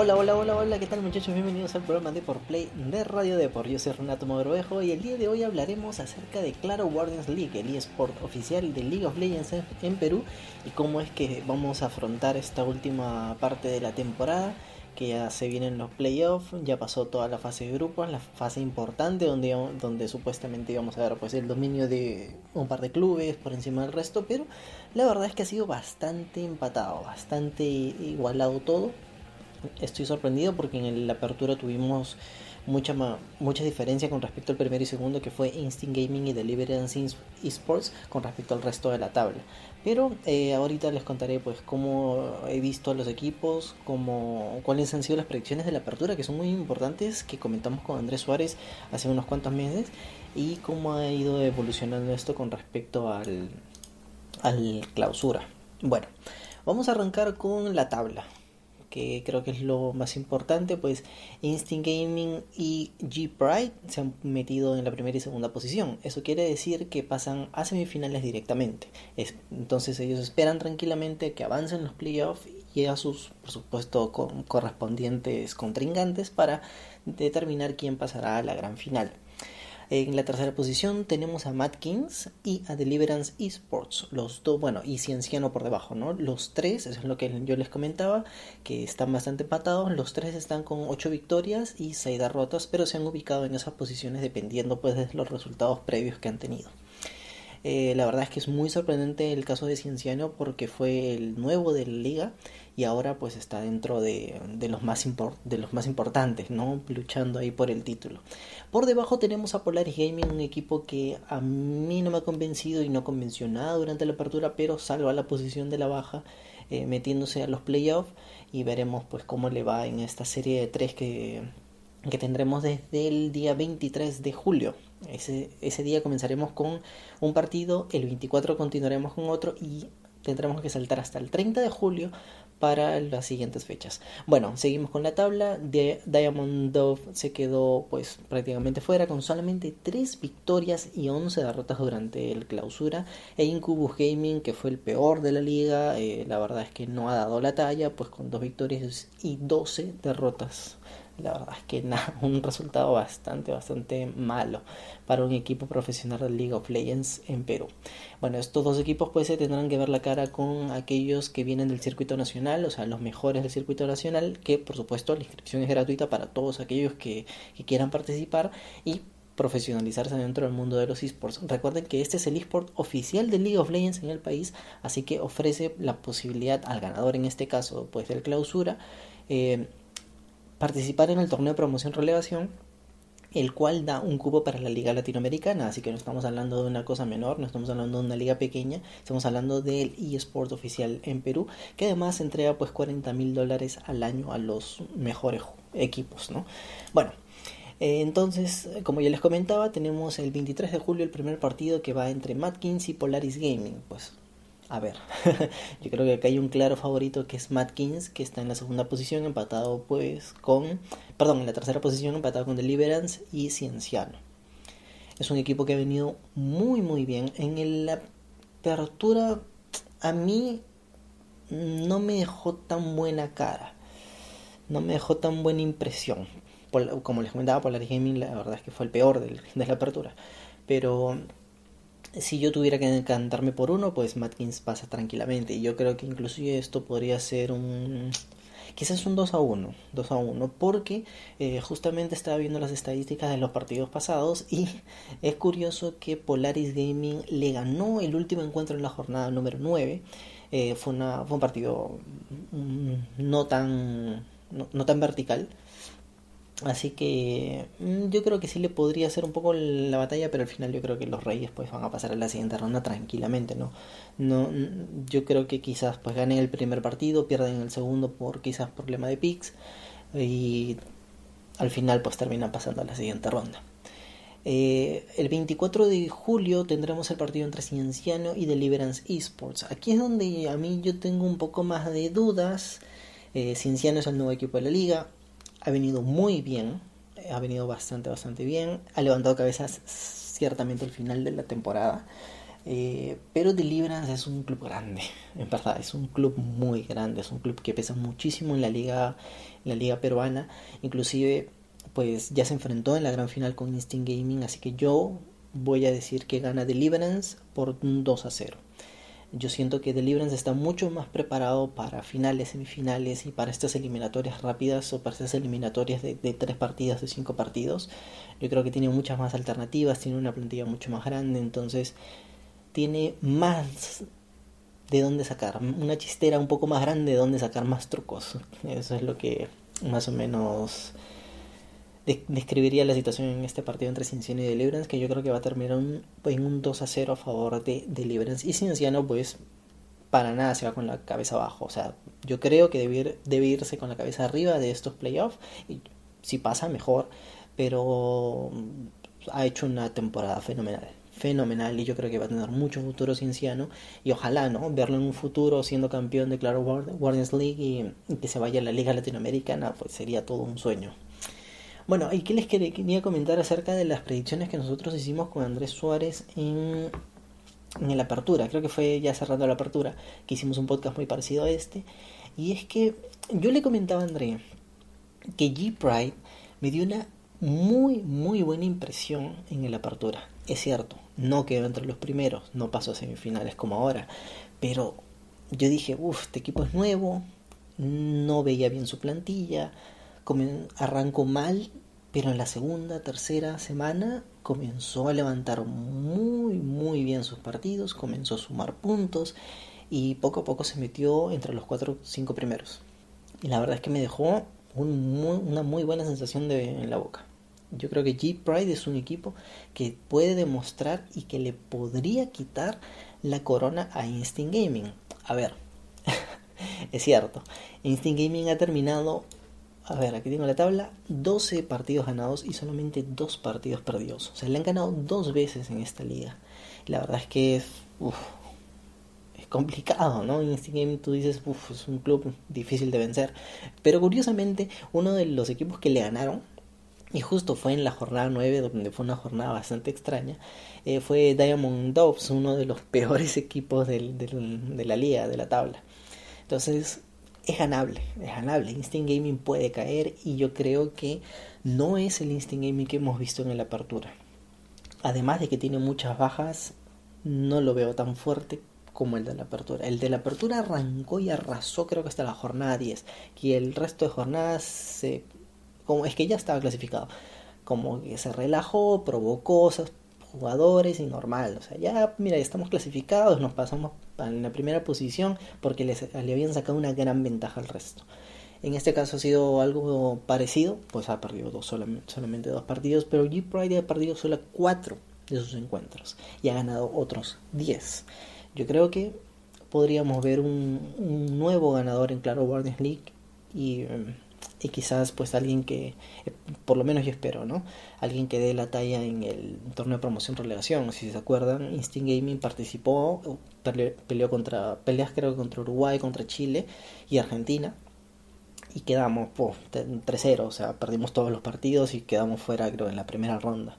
Hola, hola, hola, hola, ¿qué tal muchachos? Bienvenidos al programa de Por Play de Radio Depor. Yo soy Renato Mogrovejo y el día de hoy hablaremos acerca de Claro Guardians League, el eSport oficial de League of Legends en Perú y cómo es que vamos a afrontar esta última parte de la temporada que ya se vienen los playoffs, ya pasó toda la fase de grupos, la fase importante donde, donde supuestamente íbamos a ver pues el dominio de un par de clubes por encima del resto, pero la verdad es que ha sido bastante empatado, bastante igualado todo estoy sorprendido porque en la apertura tuvimos mucha mucha diferencia con respecto al primero y segundo que fue Instinct Gaming y Deliverance Esports con respecto al resto de la tabla. Pero eh, ahorita les contaré pues cómo he visto a los equipos, cómo, cuáles han sido las predicciones de la apertura que son muy importantes que comentamos con Andrés Suárez hace unos cuantos meses y cómo ha ido evolucionando esto con respecto al, al clausura. Bueno, vamos a arrancar con la tabla que creo que es lo más importante, pues Instinct Gaming y G-Pride se han metido en la primera y segunda posición. Eso quiere decir que pasan a semifinales directamente. entonces ellos esperan tranquilamente que avancen los playoffs y a sus, por supuesto, correspondientes contrincantes para determinar quién pasará a la gran final. En la tercera posición tenemos a Matkins y a Deliverance Esports. Los dos, bueno, y Cienciano por debajo, ¿no? Los tres, eso es lo que yo les comentaba, que están bastante empatados. Los tres están con 8 victorias y 6 derrotas, pero se han ubicado en esas posiciones dependiendo pues de los resultados previos que han tenido. Eh, la verdad es que es muy sorprendente el caso de Cienciano porque fue el nuevo de la liga y ahora pues está dentro de, los, más de los más importantes, ¿no? Luchando ahí por el título. Por debajo tenemos a Polaris Gaming, un equipo que a mí no me ha convencido y no convenció nada durante la apertura, pero salva la posición de la baja eh, metiéndose a los playoffs y veremos pues cómo le va en esta serie de tres que, que tendremos desde el día 23 de julio. Ese, ese día comenzaremos con un partido, el 24 continuaremos con otro y tendremos que saltar hasta el 30 de julio para las siguientes fechas. Bueno, seguimos con la tabla. De Diamond Dove se quedó pues prácticamente fuera con solamente 3 victorias y 11 derrotas durante el clausura. E Incubus Gaming, que fue el peor de la liga, eh, la verdad es que no ha dado la talla, pues con 2 victorias y 12 derrotas la verdad es que nada, un resultado bastante, bastante malo para un equipo profesional de League of Legends en Perú. Bueno, estos dos equipos pues se tendrán que ver la cara con aquellos que vienen del circuito nacional, o sea, los mejores del circuito nacional, que por supuesto la inscripción es gratuita para todos aquellos que, que quieran participar y profesionalizarse dentro del mundo de los esports. Recuerden que este es el esport oficial de League of Legends en el país, así que ofrece la posibilidad al ganador, en este caso, pues del clausura, eh, participar en el torneo de promoción relevación, el cual da un cubo para la liga latinoamericana, así que no estamos hablando de una cosa menor, no estamos hablando de una liga pequeña, estamos hablando del eSport oficial en Perú, que además entrega pues 40 mil dólares al año a los mejores equipos, ¿no? Bueno, eh, entonces, como ya les comentaba, tenemos el 23 de julio el primer partido que va entre Matkins y Polaris Gaming, pues a ver, yo creo que acá hay un claro favorito que es Matkins, que está en la segunda posición, empatado pues con, perdón, en la tercera posición, empatado con Deliverance y Cienciano. Es un equipo que ha venido muy muy bien. En la apertura a mí no me dejó tan buena cara, no me dejó tan buena impresión. como les comentaba, Polaris Gaming la verdad es que fue el peor de la apertura. Pero si yo tuviera que encantarme por uno, pues Matkins pasa tranquilamente. Y yo creo que inclusive esto podría ser un... Quizás un 2 a 1, 2 a 1, porque eh, justamente estaba viendo las estadísticas de los partidos pasados y es curioso que Polaris Gaming le ganó el último encuentro en la jornada número 9. Eh, fue, una, fue un partido mm, no tan, no tan vertical, Así que mm, yo creo que sí le podría hacer un poco la batalla, pero al final yo creo que los Reyes pues van a pasar a la siguiente ronda tranquilamente, ¿no? No mm, yo creo que quizás pues ganen el primer partido, pierden el segundo por quizás problema de picks y al final pues terminan pasando a la siguiente ronda. Eh, el 24 de julio tendremos el partido entre Cienciano y Deliverance Esports. Aquí es donde a mí yo tengo un poco más de dudas. Eh, Cienciano es el nuevo equipo de la liga ha venido muy bien, eh, ha venido bastante, bastante bien, ha levantado cabezas ciertamente al final de la temporada. Eh, pero Deliverance es un club grande, en verdad, es un club muy grande, es un club que pesa muchísimo en la liga, en la liga peruana, inclusive pues ya se enfrentó en la gran final con Instinct Gaming, así que yo voy a decir que gana Deliverance por un 2 a 0. Yo siento que Deliverance está mucho más preparado para finales, semifinales y para estas eliminatorias rápidas o para estas eliminatorias de, de tres partidas, de cinco partidos. Yo creo que tiene muchas más alternativas, tiene una plantilla mucho más grande, entonces tiene más de dónde sacar, una chistera un poco más grande de dónde sacar más trucos. Eso es lo que más o menos describiría la situación en este partido entre Cienciano y Deliverance, que yo creo que va a terminar en un 2 a 0 a favor de Deliverance. Y Cienciano, pues, para nada se va con la cabeza abajo. O sea, yo creo que debe, irse con la cabeza arriba de estos playoffs. Y si pasa, mejor. Pero ha hecho una temporada fenomenal fenomenal y yo creo que va a tener mucho futuro Cienciano y ojalá no verlo en un futuro siendo campeón de Claro Guardians League y, que se vaya a la Liga Latinoamericana pues sería todo un sueño bueno, ¿y qué les quería comentar acerca de las predicciones que nosotros hicimos con Andrés Suárez en, en la apertura? Creo que fue ya cerrando la apertura que hicimos un podcast muy parecido a este. Y es que yo le comentaba a André que G-Pride me dio una muy, muy buena impresión en el apertura. Es cierto, no quedó entre los primeros, no pasó a semifinales como ahora, pero yo dije, uff, este equipo es nuevo, no veía bien su plantilla, arrancó mal, pero en la segunda, tercera semana comenzó a levantar muy, muy bien sus partidos, comenzó a sumar puntos y poco a poco se metió entre los cuatro cinco primeros. Y la verdad es que me dejó una muy buena sensación de, en la boca. Yo creo que G Pride es un equipo que puede demostrar y que le podría quitar la corona a Instinct Gaming. A ver, es cierto, Instinct Gaming ha terminado a ver, aquí tengo la tabla, 12 partidos ganados y solamente 2 partidos perdidos. O sea, le han ganado dos veces en esta liga. La verdad es que es, es complicado, ¿no? En este game tú dices, uf, es un club difícil de vencer. Pero curiosamente, uno de los equipos que le ganaron, y justo fue en la jornada 9, donde fue una jornada bastante extraña, eh, fue Diamond Doves, uno de los peores equipos de la liga, de la tabla. Entonces, es ganable, es ganable. Instinct Gaming puede caer y yo creo que no es el Instinct Gaming que hemos visto en la apertura. Además de que tiene muchas bajas, no lo veo tan fuerte como el de la apertura. El de la apertura arrancó y arrasó creo que hasta la jornada 10. Y el resto de jornadas se... Como es que ya estaba clasificado. Como que se relajó, probó cosas, jugadores y normal. O sea, ya, mira, estamos clasificados, nos pasamos en la primera posición porque les, le habían sacado una gran ventaja al resto. En este caso ha sido algo parecido, pues ha perdido dos, solamente, dos partidos, pero G Pride ha perdido solo cuatro de sus encuentros y ha ganado otros 10. Yo creo que podríamos ver un, un nuevo ganador en Claro Guardians League y em, y quizás pues alguien que, eh, por lo menos yo espero, ¿no? Alguien que dé la talla en el torneo de promoción relegación. Si se acuerdan, Instinct Gaming participó, peleó contra, peleas creo contra Uruguay, contra Chile y Argentina. Y quedamos pues, 3-0, o sea, perdimos todos los partidos y quedamos fuera creo en la primera ronda.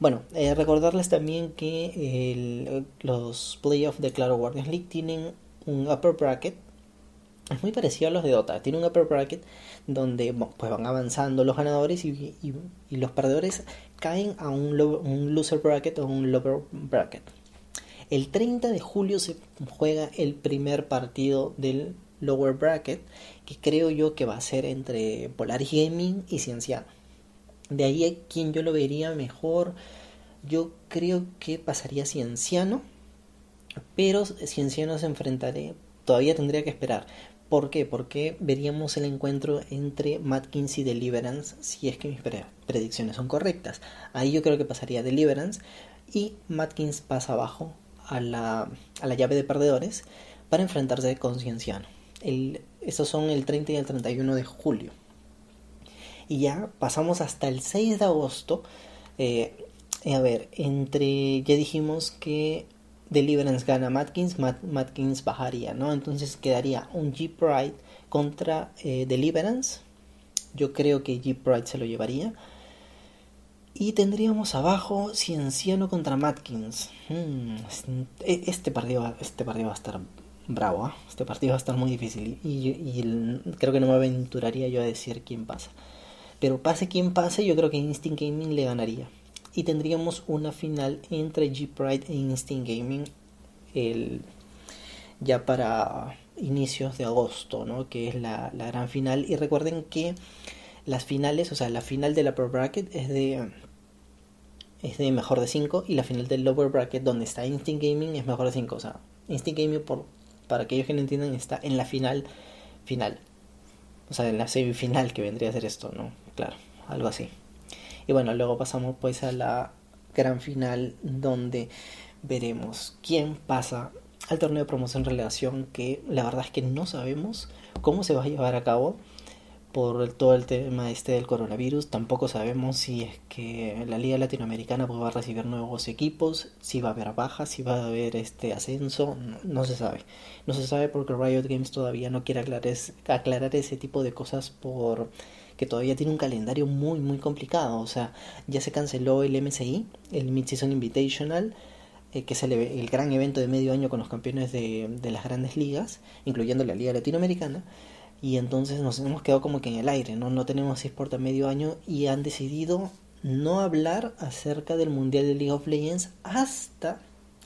Bueno, eh, recordarles también que los playoffs de Claro Guardians League tienen un upper bracket es muy parecido a los de Dota. Tiene un upper bracket donde pues van avanzando los ganadores y, los perdedores caen a un, un, loser bracket o un lower bracket. El 30 de julio se juega el primer partido del lower bracket que creo yo que va a ser entre Polaris Gaming y Cienciano. De ahí a quien yo lo vería mejor, yo creo que pasaría Cienciano, pero Cienciano se enfrentaré, todavía tendría que esperar, ¿Por qué? Porque veríamos el encuentro entre Matkins y Deliverance si es que mis predicciones son correctas. Ahí yo creo que pasaría Deliverance y Matkins pasa abajo a la, a la llave de perdedores para enfrentarse con Cienciano. estos son el 30 y el 31 de julio. Y ya pasamos hasta el 6 de agosto. Eh, a ver, entre. Ya dijimos que Deliverance gana Matkins, Matkins bajaría, ¿no? Entonces quedaría un G Pride contra eh, Deliverance. Yo creo que G Pride se lo llevaría. Y tendríamos abajo Cienciano contra Matkins. Hmm, este, partido, este partido va a estar bravo, ¿eh? este partido va a estar muy difícil. Y, creo que no me aventuraría yo a decir quién pasa. Pero pase quien pase, yo creo que Instinct Gaming le ganaría. Y tendríamos una final entre G-Pride e Instinct Gaming el, ya para inicios de agosto, ¿no? que es la, la gran final. Y recuerden que las finales, o sea, la final de la Pro Bracket es de es de mejor de 5 y la final del lower bracket donde está Instinct Gaming es mejor de 5, o sea, Instinct Gaming por para aquellos que no entiendan está en la final final. O sea, en la semifinal que vendría a ser esto, ¿no? Claro, algo así. Y bueno, luego pasamos pues a la gran final donde veremos quién pasa al torneo de promoción relación que la verdad es que no sabemos cómo se va a llevar a cabo por todo el tema este del coronavirus. Tampoco sabemos si es que la Liga Latinoamericana pues, va a recibir nuevos equipos, si va a haber bajas, si va a haber este ascenso, no, se sabe. No se sabe porque Riot Games todavía no quiere aclarar, aclarar ese tipo de cosas por que todavía tiene un calendario muy muy complicado. O sea, ya se canceló el MSI, el Mid-Season Invitational eh, que es el, gran evento de medio año con los campeones de, las grandes ligas, incluyendo la Liga Latinoamericana y entonces nos hemos quedado como que en el aire, ¿no? No tenemos eSport a medio año y han decidido no hablar acerca del Mundial de League of Legends hasta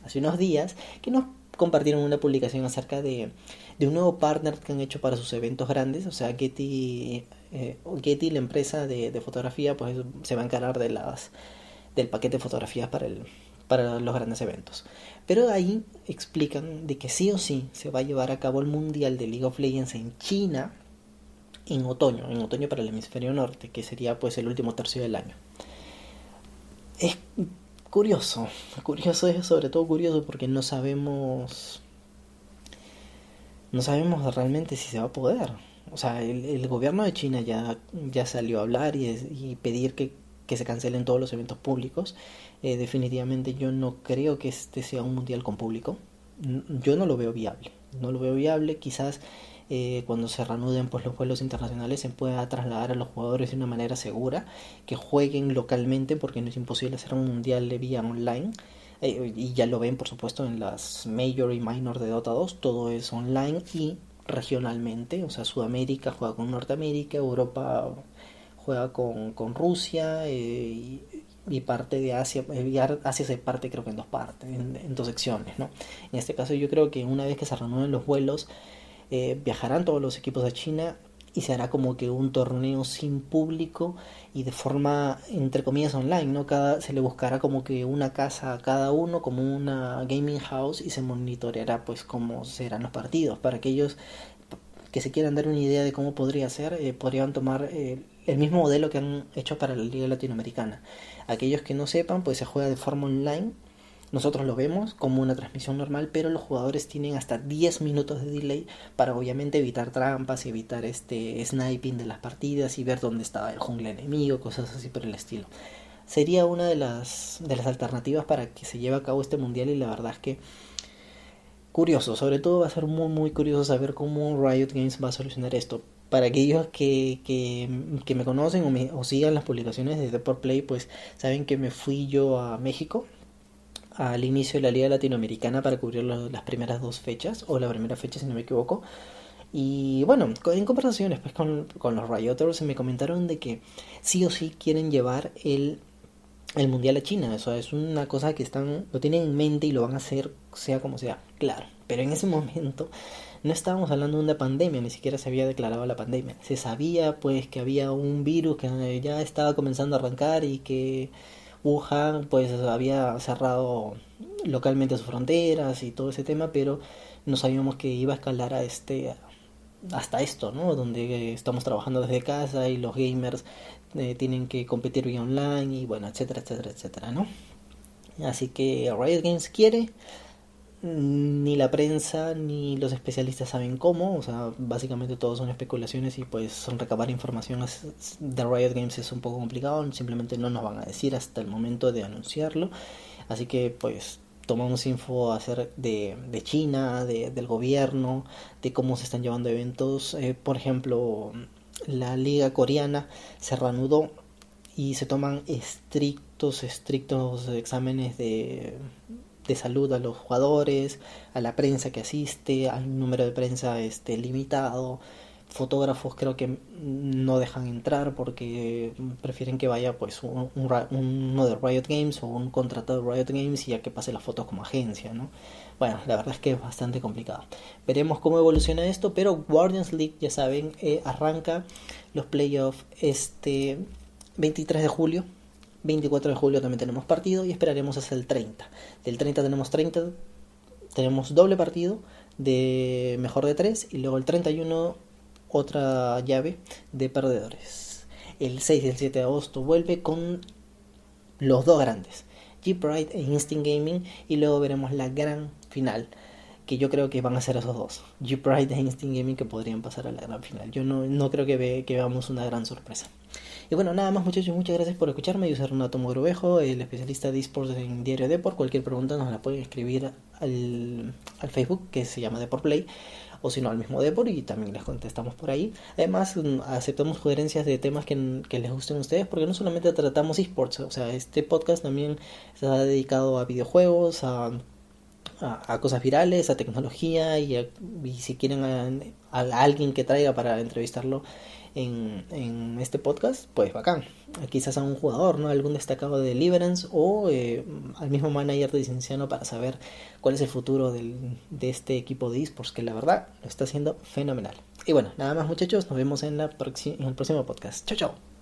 hace unos días que nos compartieron una publicación acerca de, de un nuevo partner que han hecho para sus eventos grandes, o sea, Getty, eh, Getty la empresa de, fotografía, pues se va a encargar de las del paquete de fotografías para el para los grandes eventos. Pero ahí explican de que sí o sí se va a llevar a cabo el Mundial de League of Legends en China en otoño, en otoño para el hemisferio norte, que sería pues el último tercio del año. Es curioso, curioso es sobre todo curioso porque no sabemos no sabemos realmente si se va a poder. O sea, el, gobierno de China ya, ya salió a hablar y, pedir que, que se cancelen todos los eventos públicos eh, definitivamente yo no creo que este sea un mundial con público. Yo no lo veo viable. No lo veo viable. Quizás eh, cuando se reanuden pues, los vuelos internacionales se pueda trasladar a los jugadores de una manera segura, que jueguen localmente, porque no es imposible hacer un mundial de vía online. Eh, y ya lo ven, por supuesto, en las Major y Minor de Dota 2, todo es online y regionalmente, o sea, Sudamérica juega con Norteamérica, Europa juega con, con Rusia, y y parte de Asia, eh, Asia se parte creo que en dos partes, en, dos secciones, ¿no? En este caso yo creo que una vez que se reanuden los vuelos, eh, viajarán todos los equipos de China y se hará como que un torneo sin público y de forma entre comillas online, ¿no? Cada, se le buscará como que una casa a cada uno, como una gaming house y se monitoreará pues cómo serán los partidos. Para aquellos que se quieran dar una idea de cómo podría ser, eh, podrían tomar el mismo modelo que han hecho para la Liga Latinoamericana. Aquellos que no sepan, pues se juega de forma online. Nosotros lo vemos como una transmisión normal, pero los jugadores tienen hasta 10 minutos de delay para obviamente evitar trampas y evitar este sniping de las partidas y ver dónde está el jungle enemigo, cosas así por el estilo. Sería una de las, de las alternativas para que se lleve a cabo este mundial y la verdad es que curioso, sobre todo va a ser muy muy curioso saber cómo Riot Games va a solucionar esto. Para aquellos que, que, me conocen o, me, o sigan las publicaciones de Deport Play, pues saben que me fui yo a México al inicio de la Liga Latinoamericana para cubrir las primeras dos fechas, o la primera fecha si no me equivoco. Y bueno, en conversaciones pues, con, con los Rioters me comentaron de que sí o sí quieren llevar el, el Mundial a China. Eso es una cosa que están, lo tienen en mente y lo van a hacer sea como sea, claro. Pero en ese momento no estábamos hablando de una pandemia, ni siquiera se había declarado la pandemia. Se sabía pues que había un virus que ya estaba comenzando a arrancar y que Pues había cerrado localmente sus fronteras y todo ese tema, pero no sabíamos que iba a escalar a este hasta esto, ¿no? Donde estamos trabajando desde casa y los gamers eh, tienen que competir vía online y bueno, etcétera, etcétera, etcétera, ¿no? Así que Riot Games quiere ni la prensa ni los especialistas saben cómo, o sea, básicamente todo son especulaciones y pues recabar información de Riot Games es un poco complicado, simplemente no nos van a decir hasta el momento de anunciarlo, así que pues tomamos info hacer de, de China, de, del gobierno, de cómo se están llevando eventos, eh, por ejemplo, la liga coreana se reanudó y se toman estrictos, estrictos exámenes de, de salud a los jugadores, a la prensa que asiste, al número de prensa este, limitado. Fotógrafos creo que no dejan entrar porque prefieren que vaya pues un, uno de Riot Games o un contratado de Riot Games y ya que pase las fotos como agencia, ¿no? Bueno, la verdad es que es bastante complicado. Veremos cómo evoluciona esto, pero Guardians League, ya saben, eh, arranca los playoffs este 23 de julio 24 de julio también tenemos partido y esperaremos hasta el 30. Del 30 tenemos 30, tenemos doble partido de mejor de 3 y luego el 31 otra llave de perdedores. El 6 y el 7 de agosto vuelve con los dos grandes, Jeep Ride e Instinct Gaming y luego veremos la gran final que yo creo que van a ser esos dos, Jeep Ride e Instinct Gaming que podrían pasar a la gran final. Yo no, no creo que, ve, que veamos una gran sorpresa. Y bueno, nada más muchachos, muchas gracias por escucharme. Yo soy Renato Mogrovejo, el especialista de esports en Diario Deport. Cualquier pregunta nos la pueden escribir al, al Facebook que se llama Deport Play o si no al mismo Deport y también les contestamos por ahí. Además, mm, aceptamos sugerencias de temas que, les gusten a ustedes porque no solamente tratamos esports, o sea, este podcast también está dedicado a videojuegos, a, a, cosas virales, a tecnología y, si quieren a, alguien que traiga para entrevistarlo en, este podcast, pues bacán. Quizás a un jugador, ¿no? Algún destacado de Deliverance o eh, al mismo manager de Licenciano para saber cuál es el futuro del, de este equipo de esports, que la verdad lo está haciendo fenomenal. Y bueno, nada más muchachos, nos vemos en, la en el próximo podcast. Chao, chao.